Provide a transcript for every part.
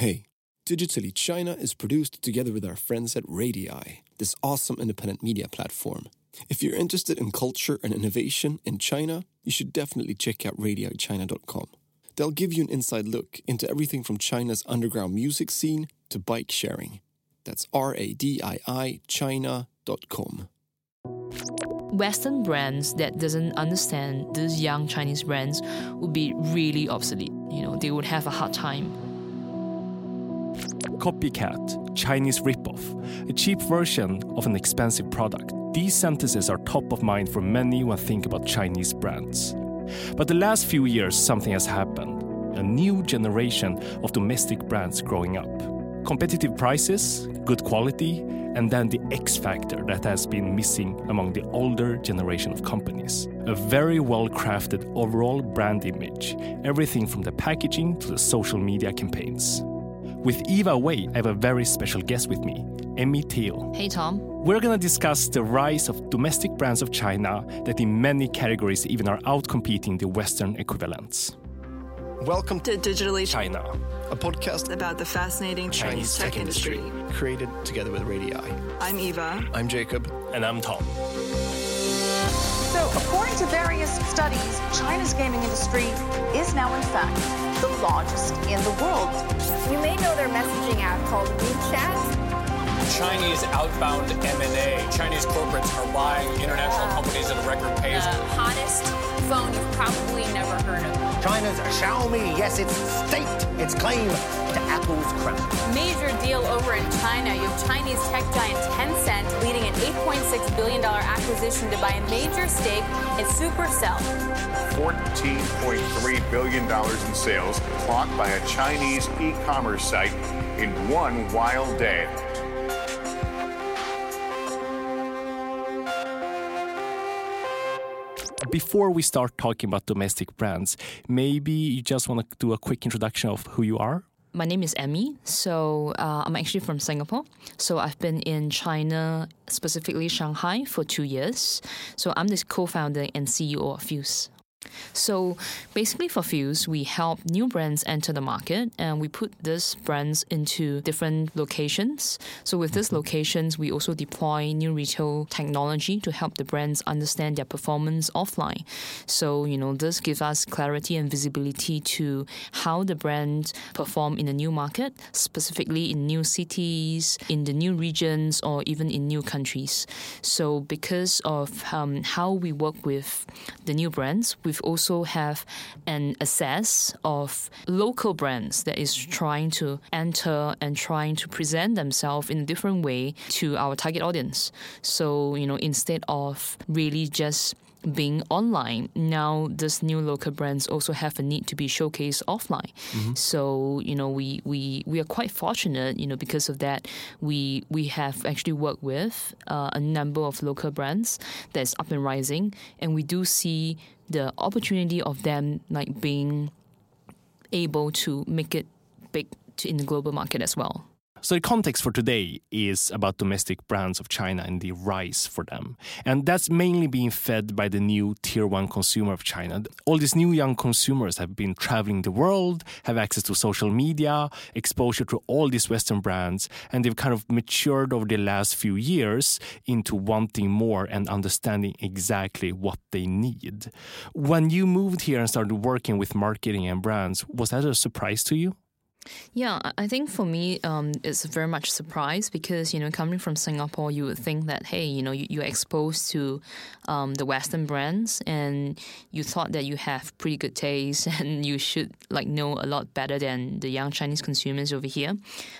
Hey, Digitally China is produced together with our friends at Radii, this awesome independent media platform. If you're interested in culture and innovation in China, you should definitely check out radiichina.com. They'll give you an inside look into everything from China's underground music scene to bike sharing. That's R A D I I China.com. Western brands that doesn't understand these young Chinese brands would be really obsolete. You know, they would have a hard time. Copycat, Chinese ripoff, a cheap version of an expensive product. These sentences are top of mind for many when think about Chinese brands. But the last few years, something has happened. A new generation of domestic brands growing up. Competitive prices, good quality, and then the X factor that has been missing among the older generation of companies. A very well crafted overall brand image, everything from the packaging to the social media campaigns. With Eva Wei, I have a very special guest with me, Emmy Teal. Hey, Tom. We're going to discuss the rise of domestic brands of China that, in many categories, even are outcompeting the Western equivalents. Welcome to Digitally China, a podcast about the fascinating Chinese, tech, industry. created together with Radii. I'm Eva. I'm Jacob. And I'm Tom. So, according to various studies, China's gaming industry is now, in fact, the largest in the world. You may know their messaging app called WeChat. Chinese outbound M&A. Chinese corporates are buying international companies at a record pace. The hottest phone you've probably never heard of. China's Xiaomi, yes, it's staked its claim to Apple's crown. Major deal over in China. You have Chinese tech giant Tencent leading an $8.6 billion acquisition to buy a major stake in Supercell. $14.3 billion in sales clocked by a Chinese e-commerce site in one wild day. Before we start talking about domestic brands, maybe you just want to do a quick introduction of who you are? My name is Emmy. So uh, I'm actually from Singapore. So I've been in China, specifically Shanghai, for two years. So I'm the co-founder and CEO of Fuse. So basically, for Fuse, we help new brands enter the market and we put these brands into different locations. So, with these locations, we also deploy new retail technology to help the brands understand their performance offline. So, you know, this gives us clarity and visibility to how the brand perform in a new market, specifically in new cities, in the new regions, or even in new countries. So, because of um, how we work with the new brands, we also have an assess of local brands that is trying to enter and trying to present themselves in a different way to our target audience. So, you know, instead of really just being online. Now this new local brands also have a need to be showcased offline. Mm-hmm. so you know we, we we are quite fortunate you know because of that we we have actually worked with uh, a number of local brands that's up and rising and we do see the opportunity of them like being able to make it big in the global market as well so the context for today is about domestic brands of China and the rise for them. And that's mainly being fed by the new tier one consumer of China. All these new young consumers have been traveling the world, have access to social media, exposure to all these Western brands, and they've kind of matured over the last few years into wanting more and understanding exactly what they need. When you moved here and started working with marketing and brands, was that a surprise to you? Yeah, I think for me, um, it's very much surprise because you know coming from Singapore, you would think that hey, you know, you, are exposed to um, the Western brands and you thought that you have pretty good taste and you should like know a lot better than the young Chinese consumers over here.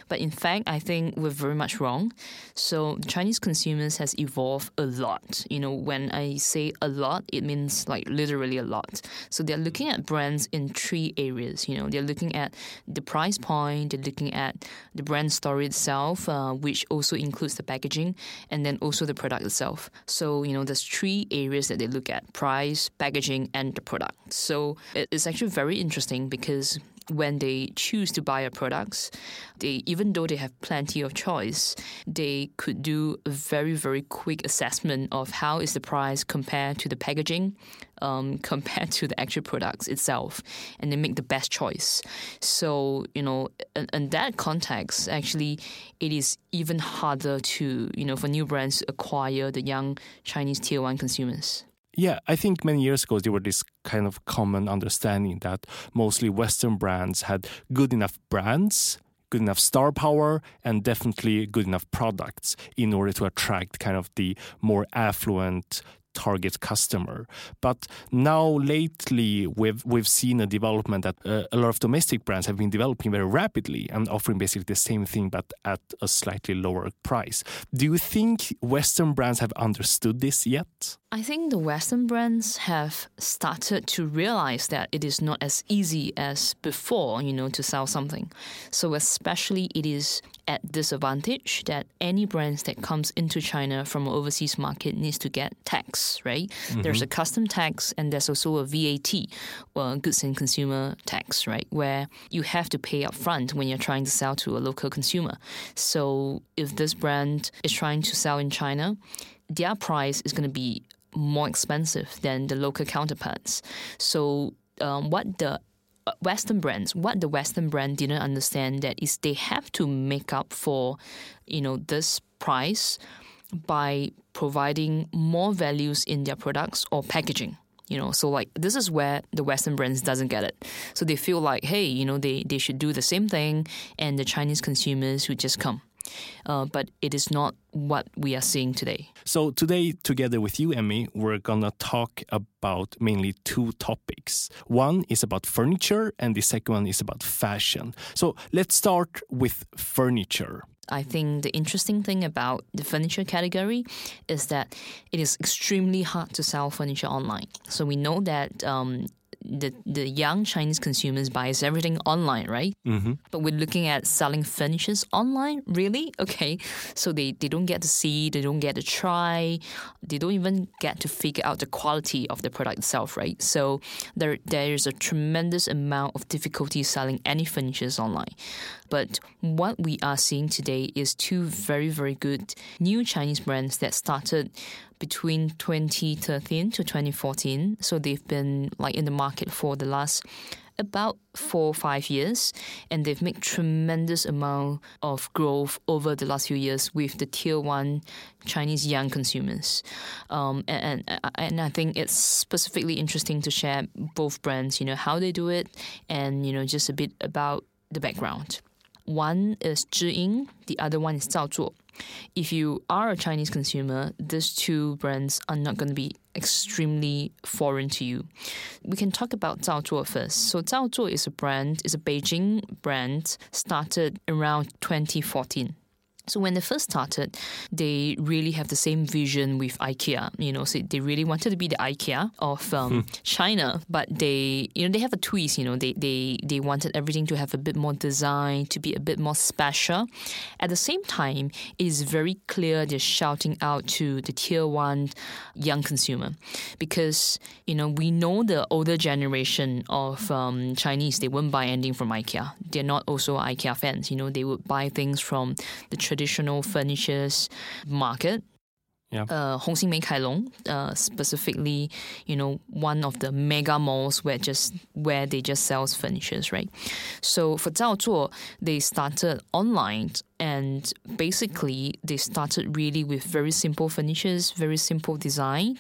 But in fact, I think we're very much wrong. So Chinese consumers has evolved a lot. You know, when I say a lot, it means like literally a lot. So they're looking at brands in three areas. You know, they're looking at the price price point, they're looking at the brand story itself, uh, which also includes the packaging and then also the product itself. So, you know, there's three areas that they look at price, packaging, and the product. So it's actually very interesting because when they choose to buy a products, they even though they have plenty of choice, they could do a very very quick assessment of how is the price compared to the packaging, um, compared to the actual products itself, and they make the best choice. So you know, in, in that context, actually, it is even harder to you know for new brands to acquire the young Chinese tier one consumers. Yeah, I think many years ago there were this kind of common understanding that mostly Western brands had good enough brands, good enough star power, and definitely good enough products in order to attract kind of the more affluent target customer. But now lately, we've we've seen a development that uh, a lot of domestic brands have been developing very rapidly and offering basically the same thing but at a slightly lower price. Do you think Western brands have understood this yet? I think the Western brands have started to realize that it is not as easy as before, you know, to sell something. So especially it is at disadvantage that any brands that comes into China from an overseas market needs to get tax, right? Mm-hmm. There's a custom tax and there's also a VAT, or goods and consumer tax, right? Where you have to pay up front when you're trying to sell to a local consumer. So if this brand is trying to sell in China, their price is going to be more expensive than the local counterparts. So um, what the uh, Western brands, what the Western brand didn't understand that is they have to make up for, you know, this price by providing more values in their products or packaging. You know, so like this is where the Western brands doesn't get it. So they feel like, hey, you know, they, they should do the same thing and the Chinese consumers would just come. Uh, but it is not what we are seeing today. So, today, together with you, Emmy, we're gonna talk about mainly two topics. One is about furniture, and the second one is about fashion. So, let's start with furniture. I think the interesting thing about the furniture category is that it is extremely hard to sell furniture online. So we know that um, the the young Chinese consumers buys everything online, right? Mm-hmm. But we're looking at selling furnitures online, really? Okay, so they, they don't get to see, they don't get to try, they don't even get to figure out the quality of the product itself, right? So there there is a tremendous amount of difficulty selling any furnitures online. But what we are seeing today is two very very good new Chinese brands that started between 2013 to 2014. So they've been like in the market for the last about four or five years, and they've made tremendous amount of growth over the last few years with the tier one Chinese young consumers. Um, and, and and I think it's specifically interesting to share both brands, you know, how they do it, and you know, just a bit about the background. One is Zhiying, the other one is Zao Zuo. If you are a Chinese consumer, these two brands are not going to be extremely foreign to you. We can talk about Zao Zuo first. So Zao Zuo is a brand, is a Beijing brand started around 2014. So when they first started, they really have the same vision with IKEA. You know, so they really wanted to be the IKEA of um, hmm. China, but they, you know, they have a twist. You know, they they they wanted everything to have a bit more design, to be a bit more special. At the same time, it is very clear they're shouting out to the tier one young consumer, because you know we know the older generation of um, Chinese they won't buy anything from IKEA. They're not also IKEA fans. You know, they would buy things from the traditional traditional furnitures market. Yeah. Uh, Hongxin Kai Long, uh, specifically, you know, one of the mega malls where just where they just sells furnitures, right? So for Zao Zuo, they started online and basically they started really with very simple furnitures, very simple design.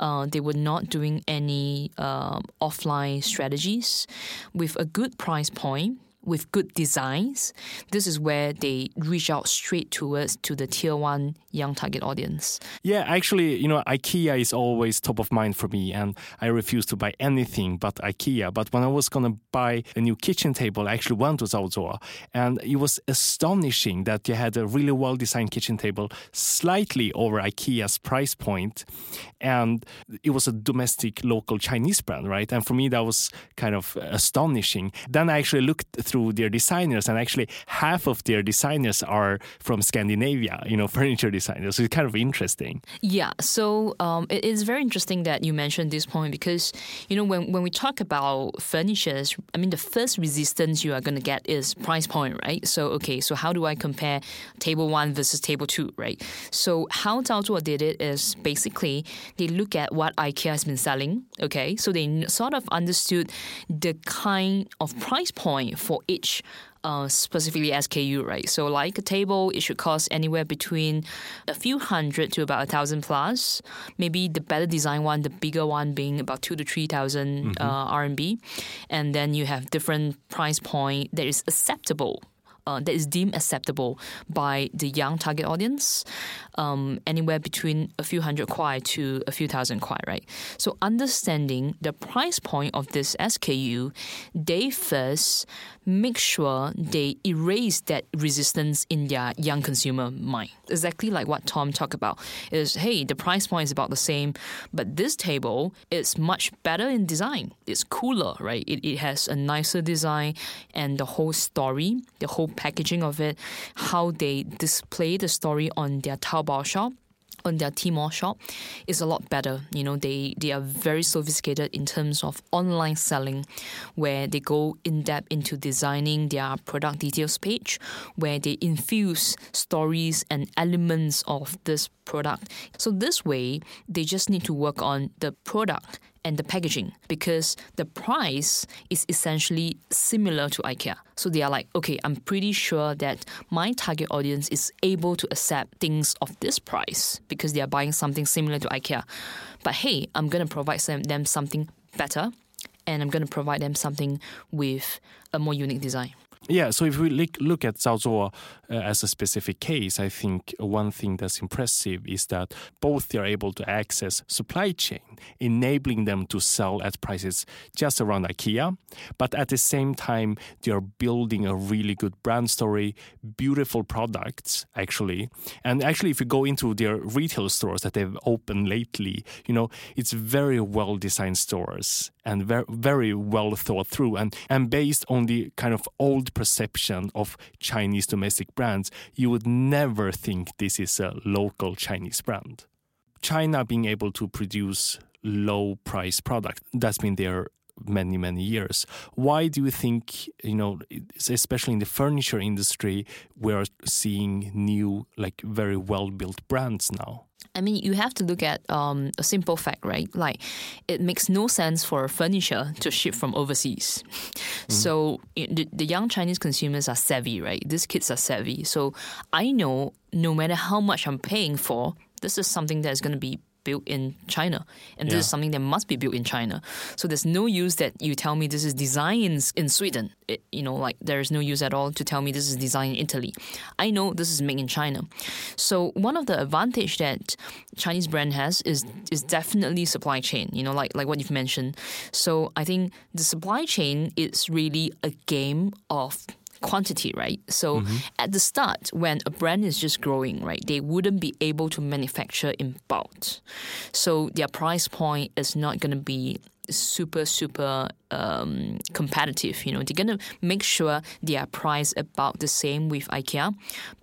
Uh, they were not doing any uh, offline strategies with a good price point with good designs, this is where they reach out straight towards to the tier one young target audience. Yeah, actually, you know, IKEA is always top of mind for me, and I refuse to buy anything but IKEA. But when I was gonna buy a new kitchen table, I actually went to Zao and it was astonishing that they had a really well designed kitchen table, slightly over IKEA's price point, and it was a domestic local Chinese brand, right? And for me, that was kind of astonishing. Then I actually looked through their designers, and actually half of their designers are from Scandinavia. You know, furniture designers. So it's kind of interesting. Yeah. So um, it is very interesting that you mentioned this point because you know when when we talk about furnitures, I mean the first resistance you are going to get is price point, right? So okay, so how do I compare table one versus table two, right? So how Zao Zuo did it is basically they look at what IKEA has been selling, okay? So they sort of understood the kind of price point for each uh, specifically SKU, right? So, like a table, it should cost anywhere between a few hundred to about a thousand plus. Maybe the better design one, the bigger one, being about two to three thousand uh, RMB, and then you have different price point that is acceptable. Uh, that is deemed acceptable by the young target audience, um, anywhere between a few hundred kuai to a few thousand kuai, right? So understanding the price point of this SKU, they first make sure they erase that resistance in their young consumer mind. Exactly like what Tom talked about is, hey, the price point is about the same, but this table is much better in design. It's cooler, right? It, it has a nicer design and the whole story, the whole packaging of it, how they display the story on their Taobao shop on their Tmall shop is a lot better. You know, they, they are very sophisticated in terms of online selling, where they go in depth into designing their product details page, where they infuse stories and elements of this product. So this way, they just need to work on the product and the packaging because the price is essentially similar to IKEA. So they are like, okay, I'm pretty sure that my target audience is able to accept things of this price because they are buying something similar to IKEA. But hey, I'm going to provide them something better and I'm going to provide them something with a more unique design. Yeah, so if we look, at Zao Zuo uh, as a specific case, I think one thing that's impressive is that both they are able to access supply chain, enabling them to sell at prices just around IKEA, but at the same time they are building a really good brand story, beautiful products actually, and actually if you go into their retail stores that they've opened lately, you know it's very well designed stores and very very well thought through and and based on the kind of old perception of Chinese domestic brands, you would never think this is a local Chinese brand. China being able to produce low price product, that's been there many many years why do you think you know especially in the furniture industry we're seeing new like very well built brands now I mean, you have to look at um, a simple fact, right? Like, it makes no sense for a furniture to ship from overseas. Mm. So, the, the young Chinese consumers are savvy, right? These kids are savvy. So, I know no matter how much I'm paying for, this is something that's going to be built in China, and this Yeah. is something that must be built in China. So there's no use that you tell me this is designed in Sweden. It, you know, like there is no use at all to tell me this is designed in Italy. I know this is made in China. So one of the advantage that Chinese brand has is is definitely supply chain. You know, like like what you've mentioned. So I think the supply chain is really a game of quantity, right? So mm-hmm. at the start, when a brand is just growing, right, they wouldn't be able to manufacture in bulk. So their price point is not going to be super super um, competitive you know. They're gonna make sure they are priced about the same with ikea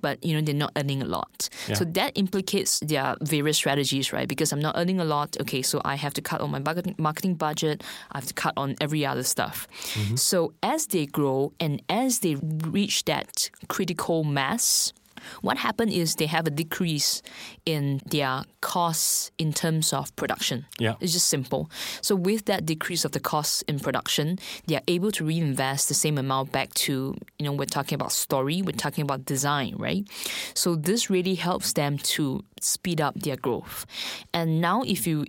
but you know they're not earning a lot. So that implicates their various strategies right? Because i'm not earning a lot okay so i have to cut on my marketing, marketing budget i have to cut on every other stuff. So as they grow and as they reach that critical mass what happened is they have a decrease in their costs in terms of production. Yeah. It's just simple. So with that decrease of the costs in production, they are able to reinvest the same amount back to, you know, we're talking about story, we're talking about design, right? So this really helps them to speed up their growth. And now if you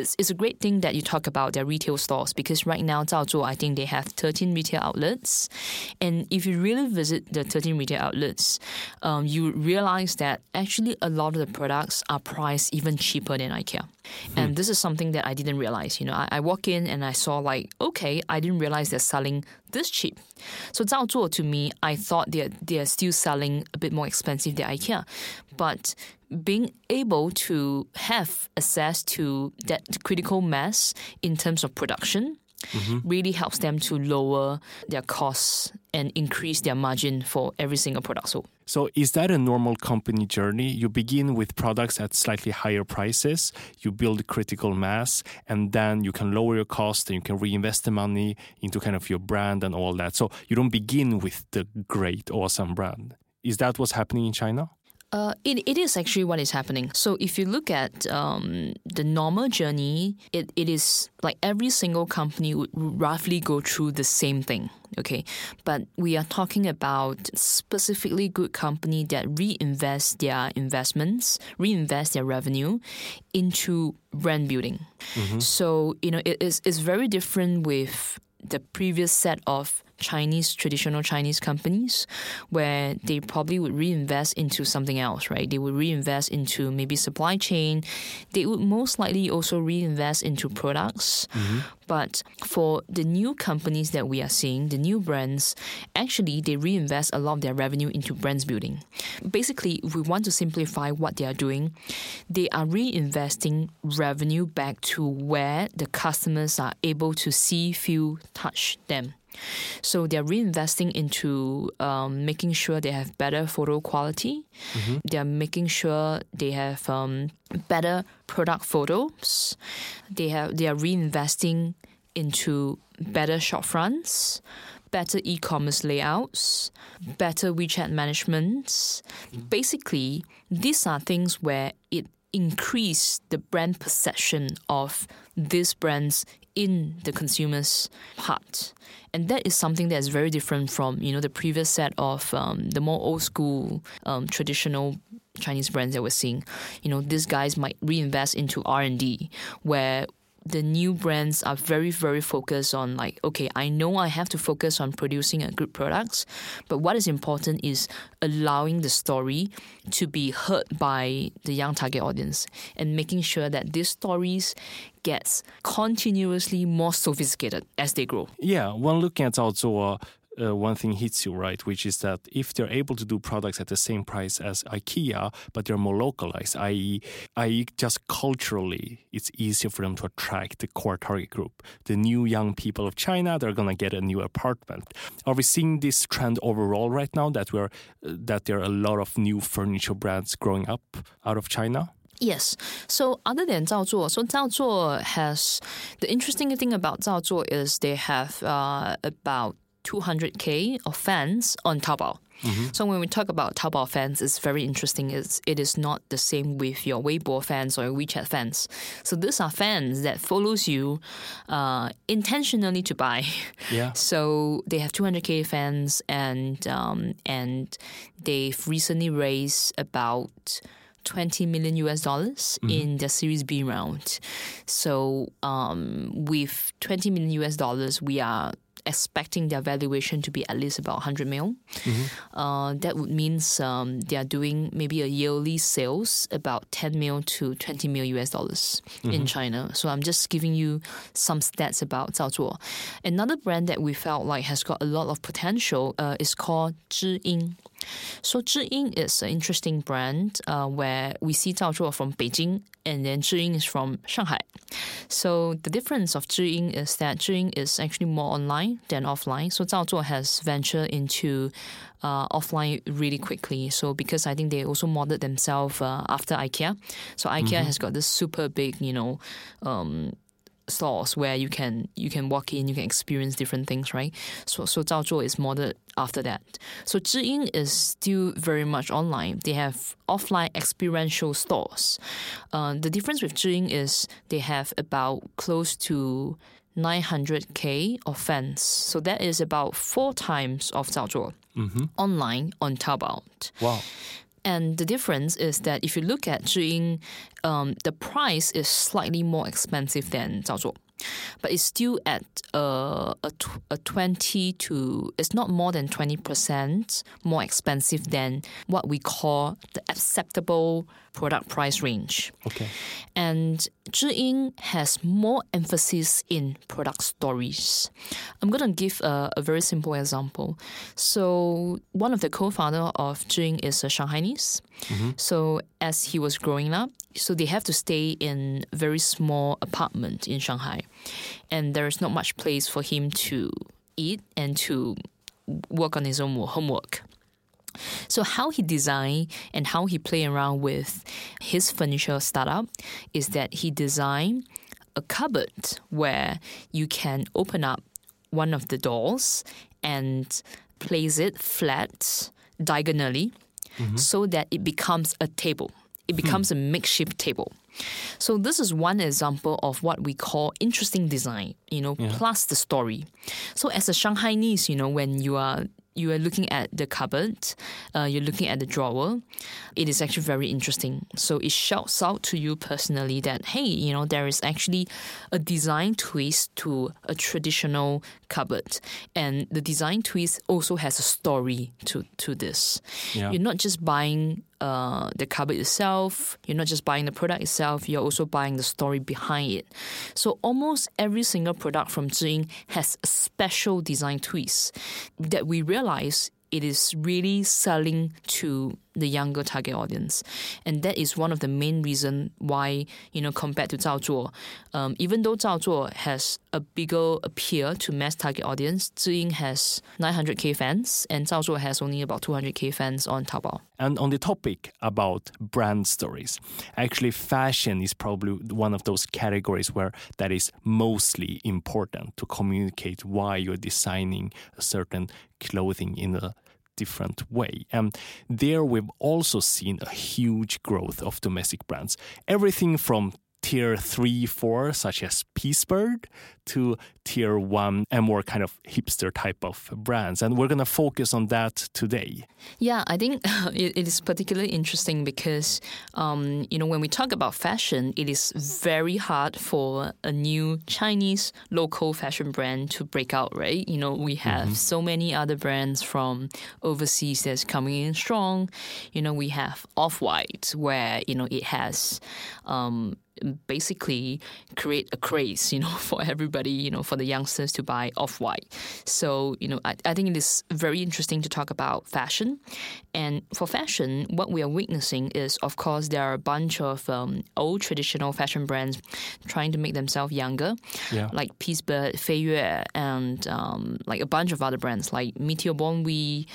it's, it's a great thing that you talk about their retail stores because right now, Zao Zuo, I think they have 13 retail outlets. And if you really visit the 13 retail outlets, um, you realize that actually a lot of the products are priced even cheaper than IKEA. And this is something that I didn't realize. You know, I, I walk in and I saw like, okay, I didn't realize they're selling this cheap. So Zao Zuo to me, I thought they're they're still selling a bit more expensive than IKEA. But being able to have access to that critical mass in terms of production mm-hmm. really helps them to lower their costs and increase their margin for every single product sold. So, is that a normal company journey? You begin with products at slightly higher prices, you build critical mass, and then you can lower your cost and you can reinvest the money into kind of your brand and all that. So, you don't begin with the great, awesome brand. Is that what's happening in China? Uh, it, it is actually what is happening. So if you look at um, the normal journey, it, it is like every single company would roughly go through the same thing. Okay, but we are talking about specifically good company that reinvest their investments, reinvest their revenue into brand building. So you know it is it's very different with the previous set of Chinese traditional Chinese companies where they probably would reinvest into something else, right? They would reinvest into maybe supply chain. They would most likely also reinvest into products. Mm-hmm. But for the new companies that we are seeing, the new brands, actually they reinvest a lot of their revenue into brands building. Basically, if we want to simplify what they are doing, they are reinvesting revenue back to where the customers are able to see, feel, touch them. So they're reinvesting into um, making sure they have better photo quality. They're making sure they have um, better product photos. They have they are reinvesting into better shop fronts, better e-commerce layouts, better WeChat management. Basically, these are things where it increase the brand perception of these brands in the consumer's heart. And that is something that is very different from, you know, the previous set of um, the more old school, um, traditional Chinese brands that we're seeing. You know, these guys might reinvest into R&D where the new brands are very, very focused on like, okay, I know I have to focus on producing a good products, but what is important is allowing the story to be heard by the young target audience and making sure that these stories gets continuously more sophisticated as they grow. Yeah, when looking at also uh, one thing hits you right, which is that if they're able to do products at the same price as IKEA, but they're more localized, i.e., i.e., just culturally, it's easier for them to attract the core target group, the new young people of China. They're gonna get a new apartment. Are we seeing this trend overall right now that we're that there are a lot of new furniture brands growing up out of China? Yes. So other than Zao so Zao has the interesting thing about Zao is they have uh, about 200k of fans on Taobao. So when we talk about Taobao fans, it's very interesting. It's, it is not the same with your Weibo fans or WeChat fans. So these are fans that follows you uh, intentionally to buy. Yeah. So they have 200k fans, and um, and they've recently raised about 20 million US dollars in the Series B round. So um, with 20 million US dollars, we are expecting their valuation to be at least about 100 mil. Uh, that would mean um, they are doing maybe a yearly sales about 10 mil to 20 mil US dollars in China. So I'm just giving you some stats about Zao Zuo. Another brand that we felt like has got a lot of potential uh, is called Zhiying. So Zhiying is an interesting brand uh, where we see Zao Zuo from Beijing and then Zhiying is from Shanghai. So the difference of Zhiying is that Zhiying is actually more online than offline. So Zao Zuo has ventured into uh, offline really quickly. So because I think they also modeled themselves uh, after IKEA. So IKEA has got this super big, you know, um, stores where you can you can walk in, you can experience different things, right? So so Zao Zuo is modeled after that. So Zhiying is still very much online. They have offline experiential stores. Uh, the difference with Zhiying is they have about close to 900k of fans. So that is about four times of Zao Zuo online on Taobao. Wow. And the difference is that if you look at Zhiying, um, the price is slightly more expensive than Zao Zuo. But it's still at uh, a, tw- a 20 to, it's not more than 20% more expensive than what we call the acceptable product price range. Okay. And Zhiying has more emphasis in product stories. I'm going to give a, a very simple example. So, one of the co founder of Zhiying is a Shanghainese. Mm-hmm. So, as he was growing up, so they have to stay in very small apartment in Shanghai. and there is not much place for him to eat and to work on his own homework. So how he designed and how he play around with his furniture startup is that he designed a cupboard where you can open up one of the doors and place it flat diagonally mm-hmm. so that it becomes a table. It hmm. becomes a makeshift table. So this is one example of what we call interesting design, you know, plus the story. So as a Shanghainese, you know, when you are you are looking at the cupboard, uh, you're looking at the drawer, it is actually very interesting. So it shouts out to you personally that, hey, you know, there is actually a design twist to a traditional cupboard. And the design twist also has a story to, to this. Yeah. You're not just buying uh, the cupboard itself, you're not just buying the product itself, you're also buying the story behind it. So almost every single product from Zhiying has a special design twist that we realize it is really selling to the younger target audience. And that is one of the main reason why, you know, compared to Zao Zuo, um, even though Zao Zuo has a bigger appeal to mass target audience, Zhiying has 900k fans and Zao Zuo has only about 200k fans on Taobao. And on the topic about brand stories, actually, fashion is probably one of those categories where that is mostly important to communicate why you're designing a certain clothing in a different way. And there we've also seen a huge growth of domestic brands. Everything from tier three, four, such as Peace Bird, to tier one and more kind of hipster type of brands. And we're going to focus on that today. Yeah, I think it, is particularly interesting because, um, you know, when we talk about fashion, it is very hard for a new Chinese local fashion brand to break out, right? You know, we have so many other brands from overseas that's coming in strong. You know, we have Off White, where, you know, it has. Um, basically create a craze, you know, for everybody, you know, for the youngsters to buy off white. So, you know, I, I think it is very interesting to talk about fashion. And for fashion, what we are witnessing is, of course, there are a bunch of um, old traditional fashion brands trying to make themselves younger, Yeah. like Peace Bird, Feiyue, and um, like a bunch of other brands like Metersbonwe,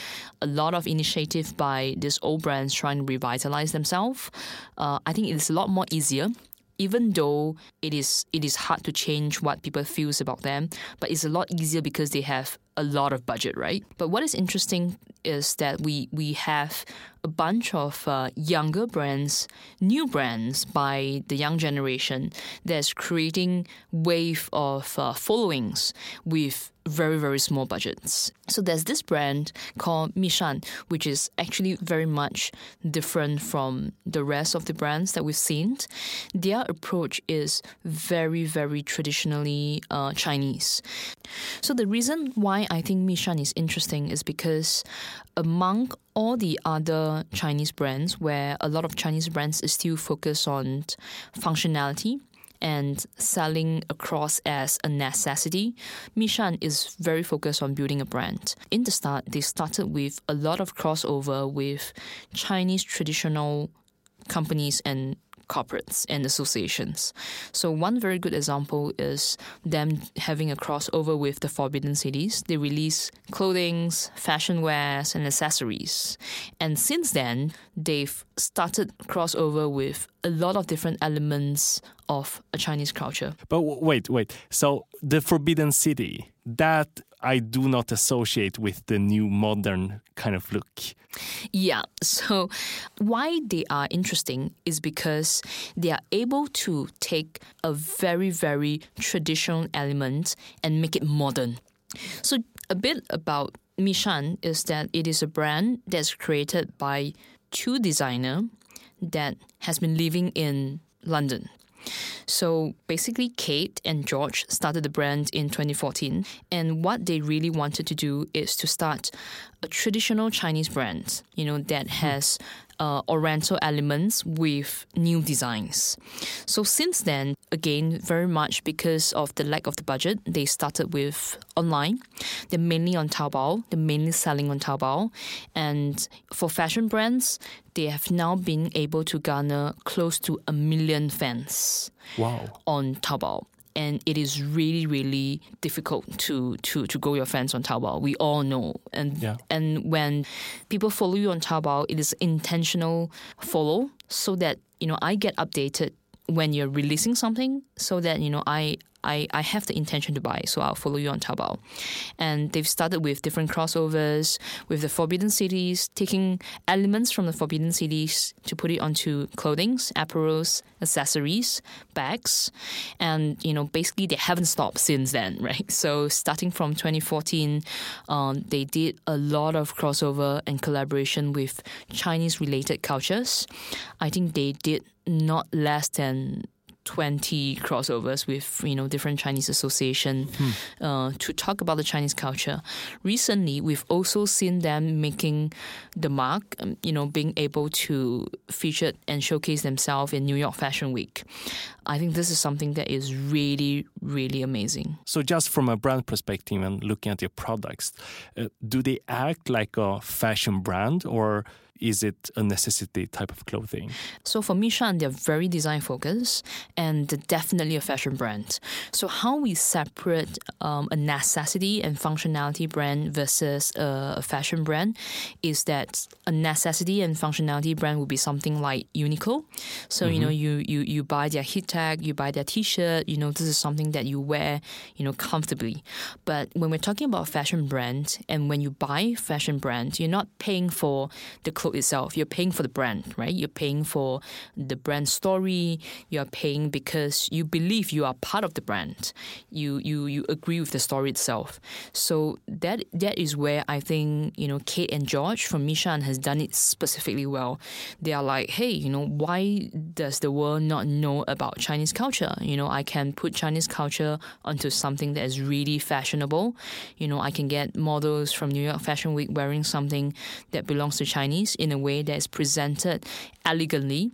a lot of initiative by these old brands trying to revitalize themselves. Uh, I think it is a lot more easier even though it is it is hard to change what people feels about them, but it's a lot easier because they have a lot of budget, right? But what is interesting is that we we have a bunch of uh, younger brands, new brands by the young generation that's creating wave of uh, followings with very very small budgets. So there's this brand called Mishan, which is actually very much different from the rest of the brands that we've seen. Their approach is very very traditionally uh, Chinese. So the reason why I think Mishan is interesting is because among all the other Chinese brands, where a lot of Chinese brands is still focused on functionality and selling across as a necessity, Mishan is very focused on building a brand. In the start, they started with a lot of crossover with Chinese traditional companies and corporates and associations. So one very good example is them having a crossover with the Forbidden Cities. They release clothings, fashion wares, and accessories. And since then, they've started crossover with a lot of different elements of a Chinese culture. But wait, wait. So the Forbidden City, that I do not associate with the new modern kind of look. Yeah. So, why they are interesting is because they are able to take a very, very traditional element and make it modern. So, a bit about Mishan is that it is a brand that's created by two designer that has been living in London. So basically, Kate and George started the brand in 2014, and what they really wanted to do is to start a traditional Chinese brand, you know, that hmm. has uh, Oriental elements with new designs. So since then, again, very much because of the lack of the budget, they started with online. They're mainly on Taobao. They're mainly selling on Taobao, and for fashion brands, they have now been able to garner close to a million fans Wow. on Taobao. And it is really really difficult to to to grow your fans on Taobao. We all know, and Yeah. and when people follow you on Taobao, it is intentional follow so that you know I get updated when you're releasing something, so that you know I. I, I have the intention to buy, so I'll follow you on Taobao. And they've started with different crossovers with the Forbidden Cities, taking elements from the Forbidden Cities to put it onto clothings, apparels, accessories, bags. And, you know, basically they haven't stopped since then, right? So starting from 2014, um, they did a lot of crossover and collaboration with Chinese related cultures. I think they did not less than 20 crossovers with you know different Chinese association uh, to talk about the Chinese culture. Recently, we've also seen them making the mark, um, you know, being able to feature and showcase themselves in New York Fashion Week. I think this is something that is really, really amazing. So, just from a brand perspective and looking at your products, uh, do they act like a fashion brand or is it a necessity type of clothing? So for Mishan, they're very design focused and definitely a fashion brand. So how we separate um, a necessity and functionality brand versus a fashion brand is that a necessity and functionality brand would be something like Uniqlo. So you know you you you buy their Heattech, you buy their T-shirt. You know this is something that you wear you know comfortably. But when we're talking about fashion brand and when you buy fashion brand, you're not paying for the itself. You're paying for the brand, right? You're paying for the brand story. You're paying because you believe you are part of the brand. You you you agree with the story itself. So that that is where I think you know Kate and George from Mishan has done it specifically well. They are like, hey, you know, why does the world not know about Chinese culture? You know, I can put Chinese culture onto something that is really fashionable. You know, I can get models from New York Fashion Week wearing something that belongs to Chinese in a way that is presented elegantly,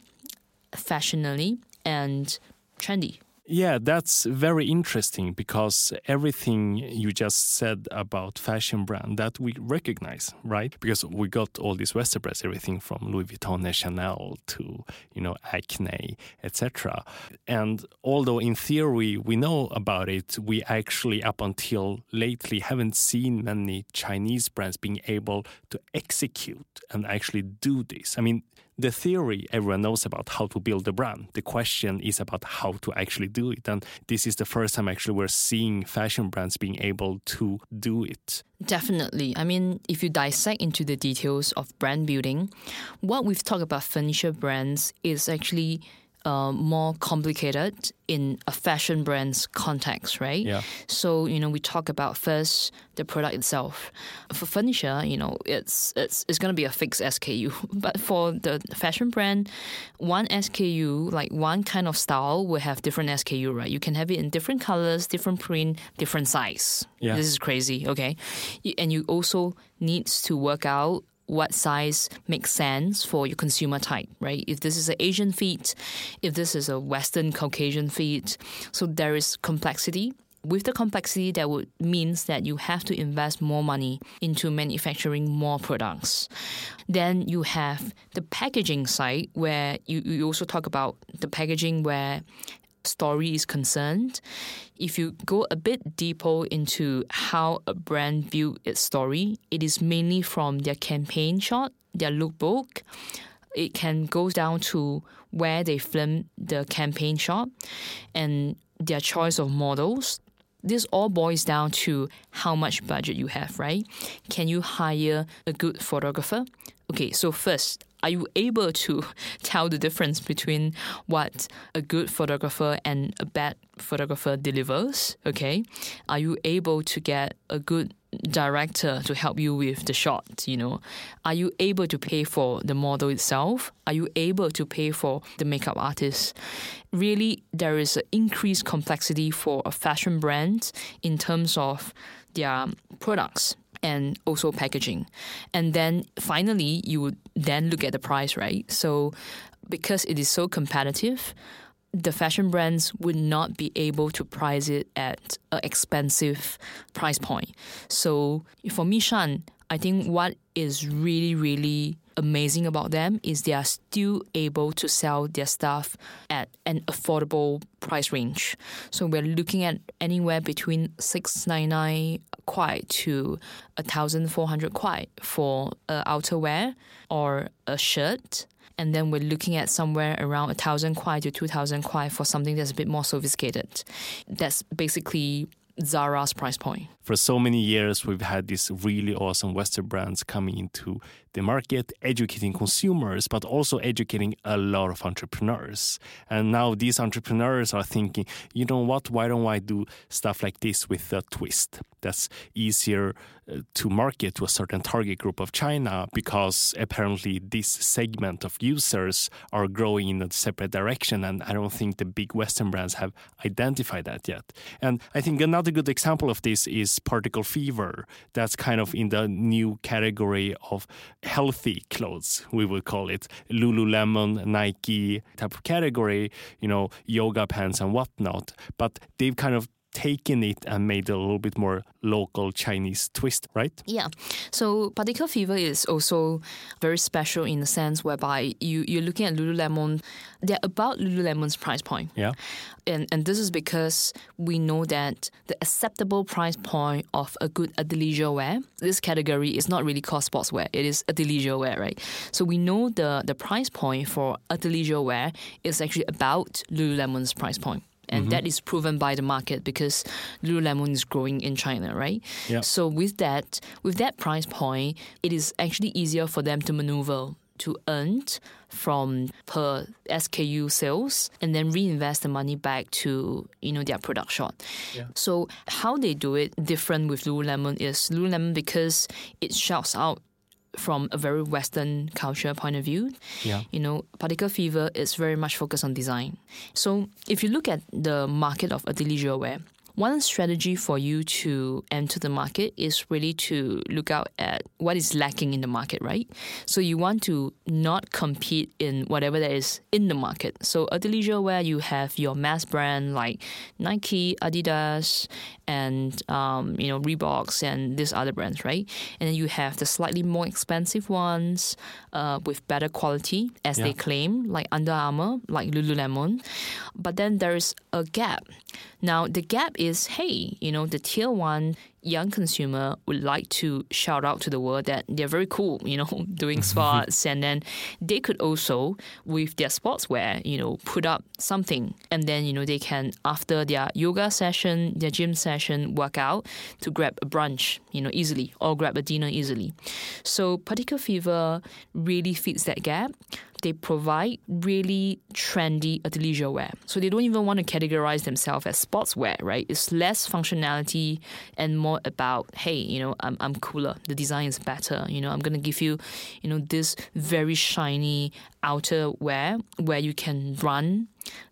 fashionably, and trendy. Yeah, that's very interesting because everything you just said about fashion brand that we recognize, right? Because we got all these Western brands, everything from Louis Vuitton Chanel to, you know, Acne, etc. And although in theory we know about it, we actually up until lately haven't seen many Chinese brands being able to execute and actually do this. I mean, the theory everyone knows about how to build a brand. The question is about how to actually do it. And this is the first time actually we're seeing fashion brands being able to do it. Definitely. I mean, if you dissect into the details of brand building, what we've talked about furniture brands is actually uh, more complicated in a fashion brand's context, right? Yeah. So you know, we talk about first the product itself. For furniture, you know, it's it's it's going to be a fixed SKU. But for the fashion brand, one SKU, like one kind of style, will have different SKU, right? You can have it in different colors, different print, different size. Yeah. This is crazy, okay? And you also needs to work out what size makes sense for your consumer type, right? If this is an Asian feet, if this is a Western Caucasian feet, so there is complexity. With the complexity, that would means that you have to invest more money into manufacturing more products. Then you have the packaging side, where you, you also talk about the packaging where story is concerned, if you go a bit deeper into how a brand view its story, it is mainly from their campaign shot, their lookbook. It can go down to where they film the campaign shot and their choice of models. This all boils down to how much budget you have, right? Can you hire a good photographer? Okay, so first, are you able to tell the difference between what a good photographer and a bad photographer delivers? Okay, are you able to get a good director to help you with the shot? You know, are you able to pay for the model itself? Are you able to pay for the makeup artist? Really, there is an increased complexity for a fashion brand in terms of their products and also packaging. And then finally, you would then look at the price, right? So, because it is so competitive, the fashion brands would not be able to price it at an expensive price point. So, for Mishan, I think what is really, really amazing about them is they are still able to sell their stuff at an affordable price range. So we're looking at anywhere between 699 kuai to 1400 kuai for a outerwear or a shirt. And then we're looking at somewhere around 1000 kuai to 2000 kuai for something that's a bit more sophisticated. That's basically Zara's price point. For so many years, we've had these really awesome Western brands coming into the market, educating consumers, but also educating a lot of entrepreneurs. And now these entrepreneurs are thinking, you know what, why don't I do stuff like this with a twist? That's easier uh, to market to a certain target group of China because apparently this segment of users are growing in a separate direction. And I don't think the big Western brands have identified that yet. And I think another good example of this is particle fever. That's kind of in the new category of healthy clothes, we would call it. Lululemon, Nike type of category, you know, yoga pants and whatnot. But they've kind of taken it and made it a little bit more local Chinese twist, right? Yeah. So Particle Fever is also very special in the sense whereby you, you're looking at Lululemon, they're about Lululemon's price point. Yeah. And, and this is because we know that the acceptable price point of a good athleisure wear, this category is not really called sportswear, it is athleisure wear, right? So we know the, the price point for athleisure wear is actually about Lululemon's price point and mm-hmm. that is proven by the market because Lululemon is growing in China, right? Yeah. So with that, with that price point, it is actually easier for them to maneuver to earn from per SKU sales and then reinvest the money back to you know their product shot. Yeah. So how they do it different with Lululemon is Lululemon because it shouts out from a very Western culture point of view. Yeah. You know, Particle Fever is very much focused on design. So if you look at the market of athleisure wear, one strategy for you to enter the market is really to look out at what is lacking in the market, right? So you want to not compete in whatever that is in the market. So athleisure where you have your mass brand like Nike, Adidas, and um, you know Reeboks and these other brands, right? And then you have the slightly more expensive ones uh, with better quality, as they claim, like Under Armour, like Lululemon. But then there is a gap. Now the gap is, hey, you know, the tier one young consumer would like to shout out to the world that they're very cool, you know, doing sports, and then they could also, with their sportswear, you know, put up something, and then you know they can after their yoga session, their gym session, work out to grab a brunch, you know, easily or grab a dinner easily. So Particle Fever really fits that gap. They provide really trendy athleisure wear. So they don't even want to categorize themselves as sportswear, right? It's less functionality and more about, hey, you know, I'm, I'm cooler. The design is better. You know, I'm going to give you, you know, this very shiny outer wear where you can run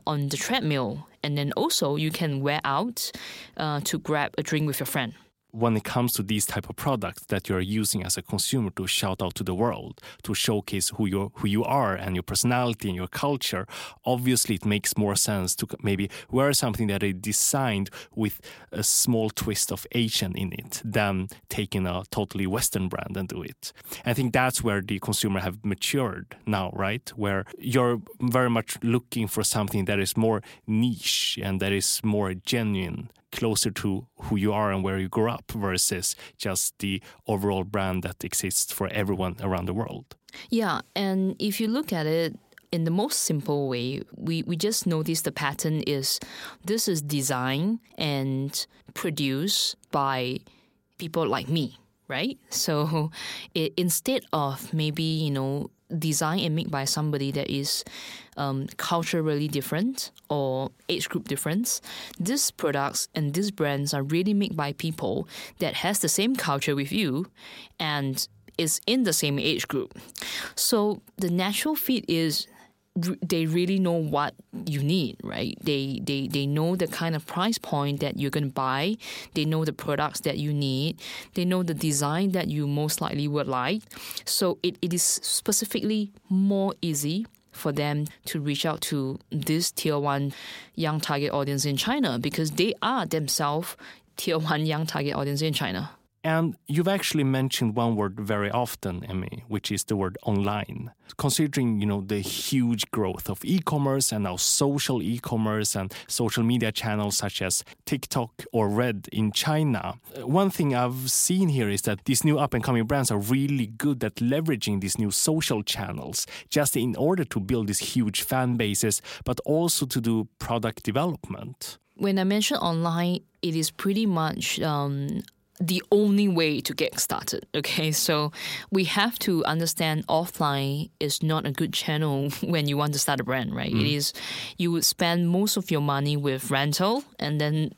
on the treadmill. And then also you can wear out uh, to grab a drink with your friend when it comes to these type of products that you're using as a consumer to shout out to the world to showcase who you who you are and your personality and your culture obviously it makes more sense to maybe wear something that is designed with a small twist of asian in it than taking a totally western brand and do it. I think that's where the consumer have matured now right? Where you're very much looking for something that is more niche and that is more genuine closer to who you are and where you grew up versus just the overall brand that exists for everyone around the world. Yeah, and if you look at it in the most simple way, we, we just notice the pattern is this is designed and produced by people like me, right? So it, instead of maybe, you know, design and made by somebody that is um, culturally different or age group different, these products and these brands are really made by people that has the same culture with you and is in the same age group. So the natural fit is they really know what you need, right? They they they know the kind of price point that you're gonna buy. They know the products that you need. They know the design that you most likely would like. So it, it is specifically more easy for them to reach out to this tier one young target audience in China because they are themselves tier one young target audience in China. And you've actually mentioned one word very often, Emmy, which is the word online. Considering, you know, the huge growth of e-commerce and now social e-commerce and social media channels such as TikTok or Red in China, one thing I've seen here is that these new up and coming brands are really good at leveraging these new social channels just in order to build these huge fan bases, but also to do product development. When I mention online, it is pretty much um, the only way to get started. Okay, so we have to understand offline is not a good channel when you want to start a brand, right? Mm. It is you would spend most of your money with rental and then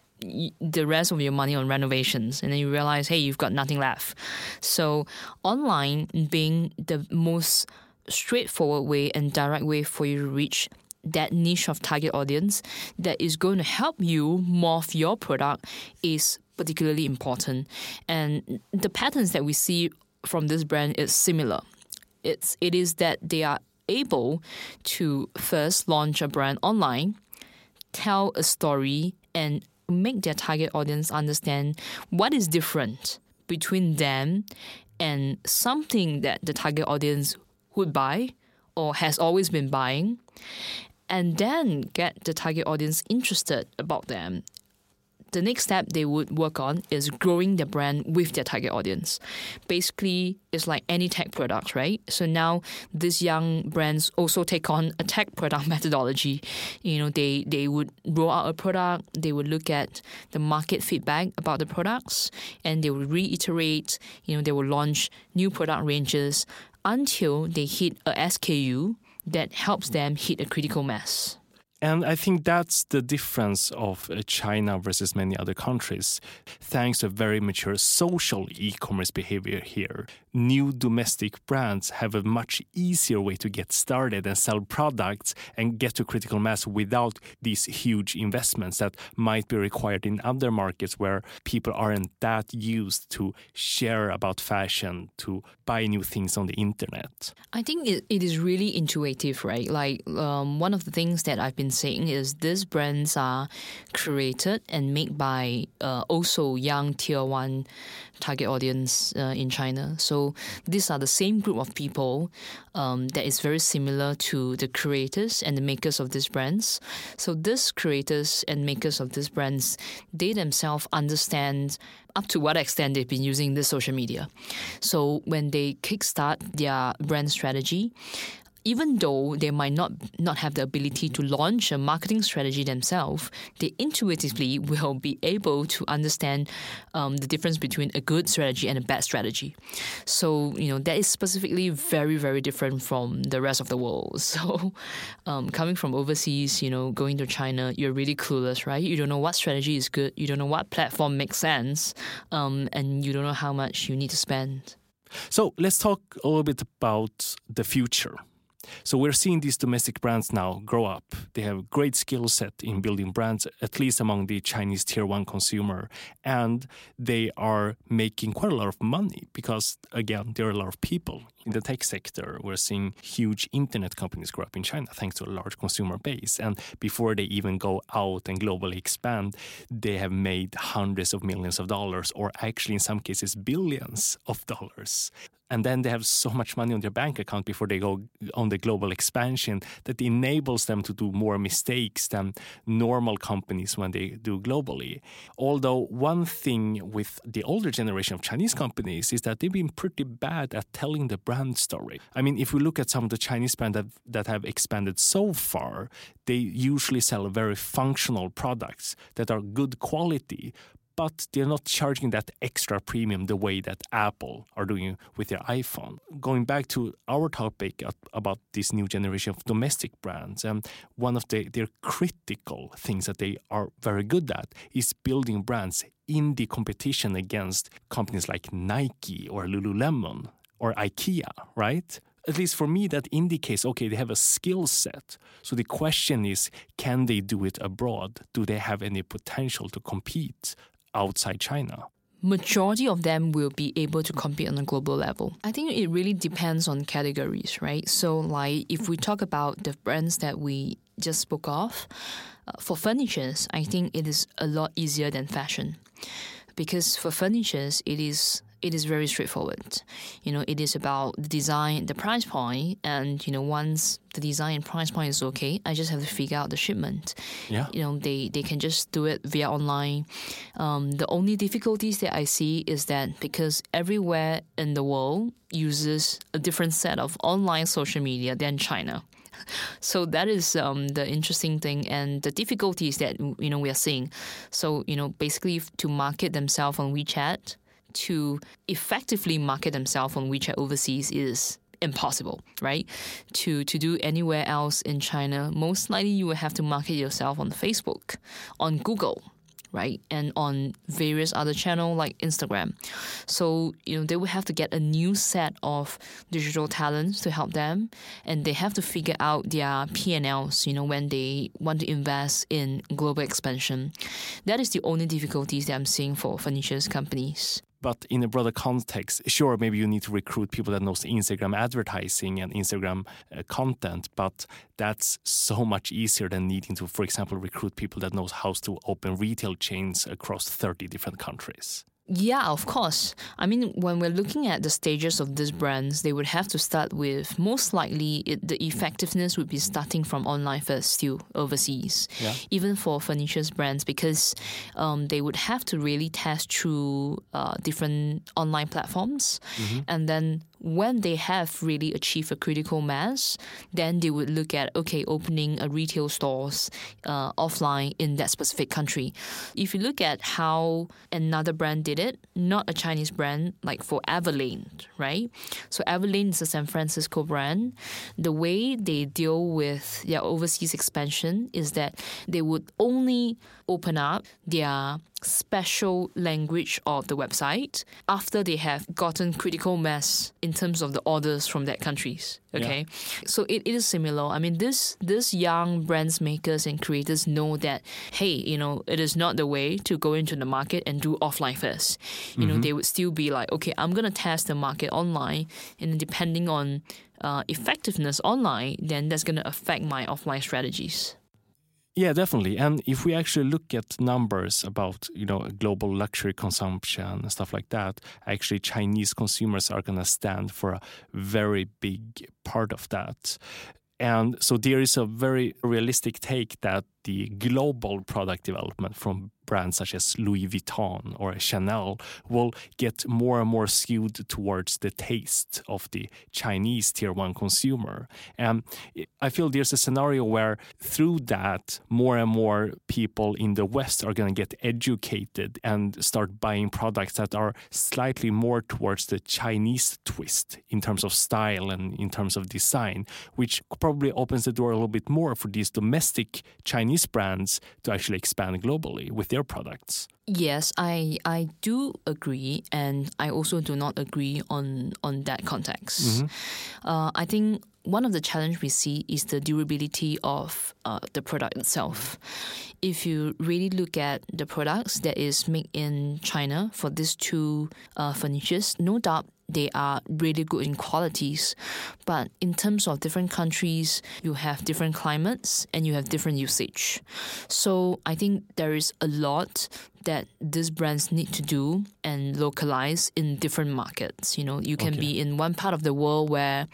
the rest of your money on renovations and then you realize hey you've got nothing left so online being the most straightforward way and direct way for you to reach that niche of target audience that is going to help you morph your product is particularly important. And the patterns that we see from this brand is similar. It's it is that they are able to first launch a brand online, tell a story, and make their target audience understand what is different between them and something that the target audience would buy or has always been buying and then get the target audience interested about them the next step they would work on is growing their brand with their target audience. Basically, it's like any tech product, right? So now these young brands also take on a tech product methodology. You know, they they would roll out a product, they would look at the market feedback about the products, and they would reiterate. You know, they will launch new product ranges until they hit a SKU that helps them hit a critical mass. And I think that's the difference of uh, China versus many other countries. Thanks to a very mature social e commerce behavior here, new domestic brands have a much easier way to get started and sell products and get to critical mass without these huge investments that might be required in other markets where people aren't that used to share about fashion, to buy new things on the internet. I think it, it is really intuitive, right? Like um, one of the things that I've been saying is these brands are created and made by uh, also young tier one target audience uh, in China. So these are the same group of people um, that is very similar to the creators and the makers of these brands. So these creators and makers of these brands, they themselves understand up to what extent they've been using this social media. So when they kickstart their brand strategy, even though they might not not have the ability to launch a marketing strategy themselves, they intuitively will be able to understand um, the difference between a good strategy and a bad strategy. So you know that is specifically very very different from the rest of the world. So um, coming from overseas, you know, going to China, you're really clueless, right? You don't know what strategy is good. You don't know what platform makes sense, um, and you don't know how much you need to spend. So let's talk a little bit about the future. So we're seeing these domestic brands now grow up. They have great skill set in building brands, at least among the Chinese tier one consumer, and they are making quite a lot of money because again there are a lot of people in the tech sector. We're seeing huge internet companies grow up in China thanks to a large consumer base, and before they even go out and globally expand, they have made hundreds of millions of dollars, or actually in some cases billions of dollars and then they have so much money on their bank account before they go on the global expansion that enables them to do more mistakes than normal companies when they do globally. Although one thing with the older generation of Chinese companies is that they've been pretty bad at telling the brand story. I mean, if we look at some of the Chinese brands that, that have expanded so far, they usually sell very functional products that are good quality, but they're not charging that extra premium the way that Apple are doing with their iPhone. Going back to our topic about this new generation of domestic brands, um, one of the, their critical things that they are very good at is building brands in the competition against companies like Nike or Lululemon or IKEA, right? at least for me, that indicates okay, they have a skill set. So the question is can they do it abroad? Do they have any potential to compete outside China? majority of them will be able to compete on a global level. I think it really depends on categories, right? So, like if we talk about the brands that we just spoke of, uh, for furnitures, I think it is a lot easier than fashion. because for furnitures, it is it is very straightforward. You know, it is about the design, the price point, and you know, once the design and price point is okay, I just have to figure out the shipment. Yeah. You know, they they can just do it via online. Um, the only difficulties that I see is that because everywhere in the world uses a different set of online social media than China. So that is um, the interesting thing and the difficulties that you know we are seeing. So you know, basically to market themselves on WeChat, to effectively market themselves on WeChat overseas is impossible, right? To to do anywhere else in China, most likely you will have to market yourself on Facebook, on Google, right? And on various other channels like Instagram. So, you know, they will have to get a new set of digital talents to help them and they have to figure out their P&Ls, you know, when they want to invest in global expansion. That is the only difficulties that I'm seeing for furniture companies. But in a broader context, sure, maybe you need to recruit people that knows Instagram advertising and Instagram uh, content, but that's so much easier than needing to, for example, recruit people that knows how to open retail chains across 30 different countries. Yeah, of course. I mean, when we're looking at the stages of these brands, they would have to start with most likely it, the effectiveness would be starting from online first, still overseas. Yeah. Even for furniture brands, because um, they would have to really test through uh, different online platforms, and then when they have really achieved a critical mass, then they would look at okay, opening a retail stores uh, offline in that specific country. If you look at how another brand did it, not a Chinese brand, like for Everlane, right? So Everlane is a San Francisco brand. The way they deal with their overseas expansion is that they would only open up their special language of the website after they have gotten critical mass in terms of the orders from that countries. Okay, so it, it is similar. I mean, this this young brands makers and creators know that hey, you know, it is not the way to go into the market and do offline first. You know, they would still be like, okay, I'm gonna test the market online, and depending on uh, effectiveness online, then that's gonna affect my offline strategies. Yeah, definitely. And if we actually look at numbers about, you know, global luxury consumption and stuff like that, actually Chinese consumers are going to stand for a very big part of that. And so there is a very realistic take that the global product development from brands such as Louis Vuitton or Chanel will get more and more skewed towards the taste of the Chinese tier one consumer. And I feel there's a scenario where through that, more and more people in the West are going to get educated and start buying products that are slightly more towards the Chinese twist in terms of style and in terms of design, which probably opens the door a little bit more for these domestic Chinese brands to actually expand globally with their products. Yes, I I do agree, and I also do not agree on on that context. Uh, I think one of the challenge we see is the durability of uh, the product itself. If you really look at the products that is made in China for these two uh, furnitures, no doubt they are really good in qualities. But in terms of different countries, you have different climates and you have different usage. So I think there is a lot that these brands need to do and localize in different markets. You know, you can be in one part of the world where,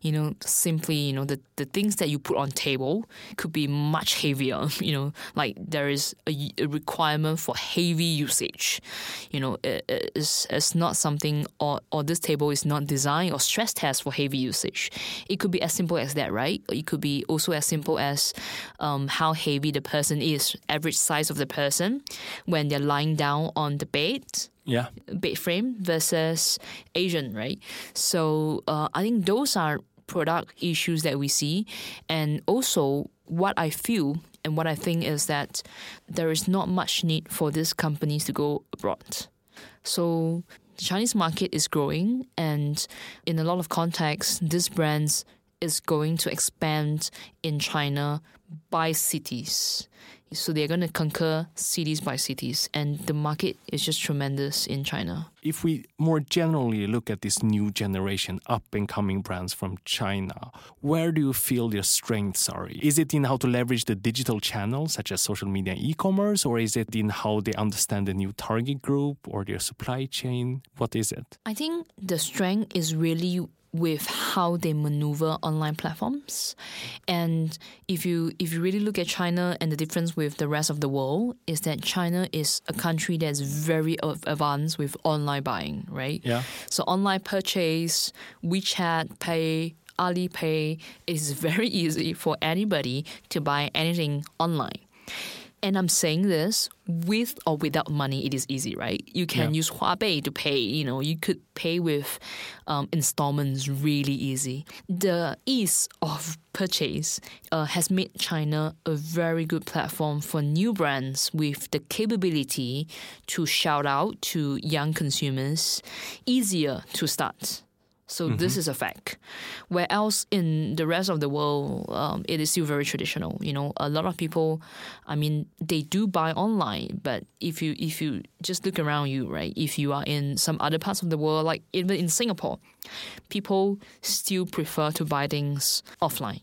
you know, simply, you know, the, the things that you put on table could be much heavier. You know, like there is a, a requirement for heavy usage. You know, it, it's, it's not something or, or this table is not designed or stress test for heavy usage. It could be as simple as that, right? It could be also as simple as um, how heavy the person is, average size of the person when they're lying down on the bed Yeah. bed frame versus Asian, right? So uh, I think those are product issues that we see, and also what I feel and what I think is that there is not much need for these companies to go abroad. So the Chinese market is growing, and in a lot of contexts, these brands is going to expand in China by cities. So they're going to conquer cities by cities, and the market is just tremendous in China. If we more generally look at this new generation up and coming brands from China, where do you feel their strengths are? Is it in how to leverage the digital channels such as social media and e commerce, or is it in how they understand the new target group or their supply chain? What is it? I think the strength is really with how they maneuver online platforms. And if you if you really look at China and the difference with the rest of the world is that China is a country that's very advanced with online buying, right? Yeah. So online purchase, WeChat Pay, Alipay is very easy for anybody to buy anything online. And I'm saying this with or without money, it is easy, right? You can Yeah. use Huabei to pay. You know, you could pay with um, installments really easy. The ease of purchase uh, has made China a very good platform for new brands with the capability to shout out to young consumers, easier to start. So this is a fact. Where else in the rest of the world, um, it is still very traditional. You know, a lot of people, I mean, they do buy online, but if you if you just look around you, right? If you are in some other parts of the world, like even in Singapore, people still prefer to buy things offline.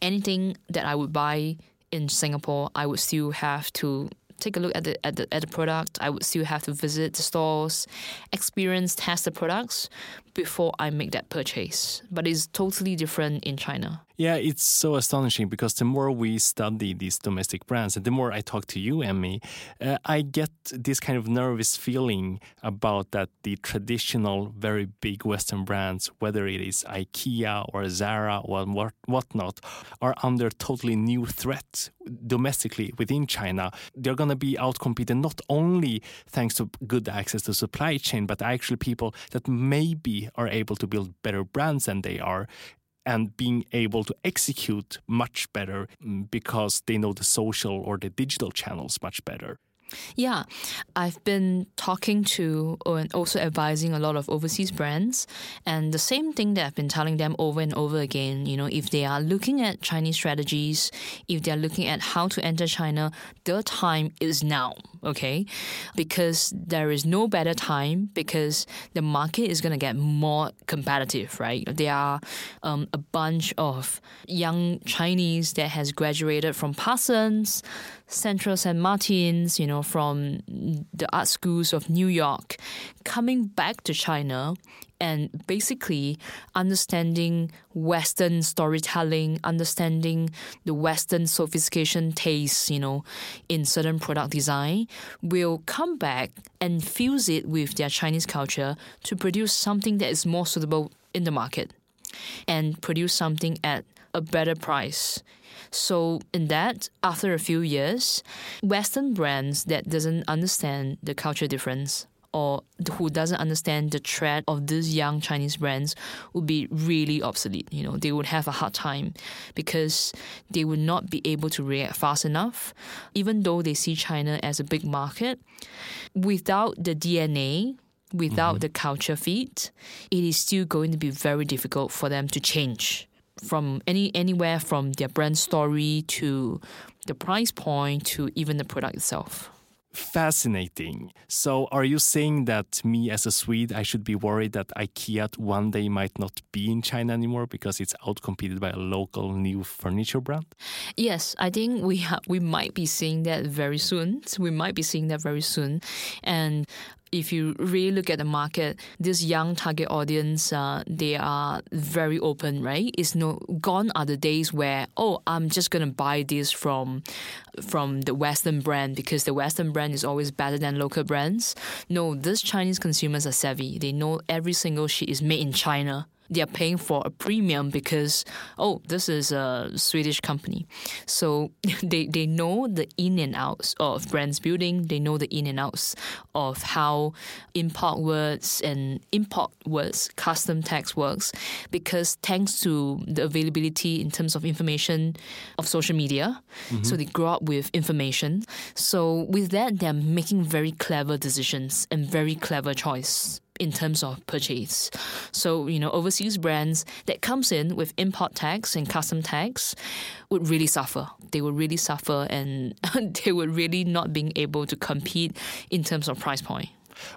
Anything that I would buy in Singapore, I would still have to take a look at the at the at the product. I would still have to visit the stores, experience, test the products before I make that purchase. But it's totally different in China. Yeah, it's so astonishing because the more we study these domestic brands and the more I talk to you, Emmy, uh, I get this kind of nervous feeling about that the traditional, very big Western brands, whether it is IKEA or Zara or what whatnot, are under totally new threat domestically within China. They're going to be outcompeted not only thanks to good access to supply chain, but actually people that maybe are able to build better brands than they are and being able to execute much better mm, because they know the social or the digital channels much better. Yeah, I've been talking to and also advising a lot of overseas brands, and the same thing that I've been telling them over and over again. You know, if they are looking at Chinese strategies, if they are looking at how to enter China, the time is now. Okay, because there is no better time because the market is going to get more competitive. Right, there are um, a bunch of young Chinese that has graduated from Parsons. Central St. Martin's, you know, from the art schools of New York, coming back to China and basically understanding Western storytelling, understanding the Western sophistication tastes, you know, in certain product design, will come back and fuse it with their Chinese culture to produce something that is more suitable in the market and produce something at a better price. So in that, after a few years, Western brands that doesn't understand the culture difference or who doesn't understand the threat of these young Chinese brands would be really obsolete. You know, they would have a hard time because they would not be able to react fast enough, even though they see China as a big market. Without the DNA, without mm-hmm. the culture fit, it is still going to be very difficult for them to change from any anywhere from their brand story to the price point to even the product itself. Fascinating. So, are you saying that me as a Swede, I should be worried that IKEA one day might not be in China anymore because it's outcompeted by a local new furniture brand? Yes, I think we ha- we might be seeing that very soon. We might be seeing that very soon, and if you really look at the market, this young target audience, uh, they are very open, right? It's no gone are the days where oh, I'm just gonna buy this from from the Western brand because the Western brand is always better than local brands. No, these Chinese consumers are savvy. They know every single shit is made in China they are paying for a premium because oh this is a Swedish company. So they, they know the in and outs of brands building. They know the in and outs of how import words and import words custom text works because thanks to the availability in terms of information of social media so mm-hmm. they grow up with information. So with that they're making very clever decisions and very clever choice in terms of purchase. So, you know, overseas brands that comes in with import tax and custom tax would really suffer. They would really suffer and they would really not being able to compete in terms of price point.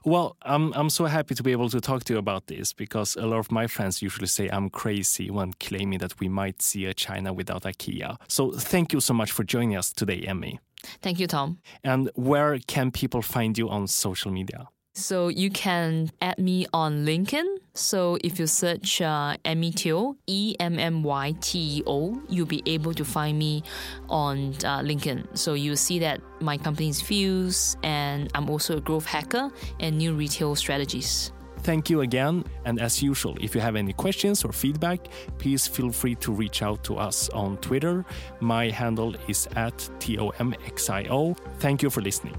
Well, I'm, I'm so happy to be able to talk to you about this because a lot of my friends usually say I'm crazy when claiming that we might see a China without IKEA. So thank you so much for joining us today, Emmy. Thank you, Tom. And where can people find you on social media? So you can add me on LinkedIn. So if you search uh, Emmy Teo, E M M Y T E O, you'll be able to find me on uh, LinkedIn. So you'll see that my company is Fuse, and I'm also a growth hacker and new retail strategies. Thank you again. And as usual, if you have any questions or feedback, please feel free to reach out to us on Twitter. My handle is at TOMXIO. Thank you for listening.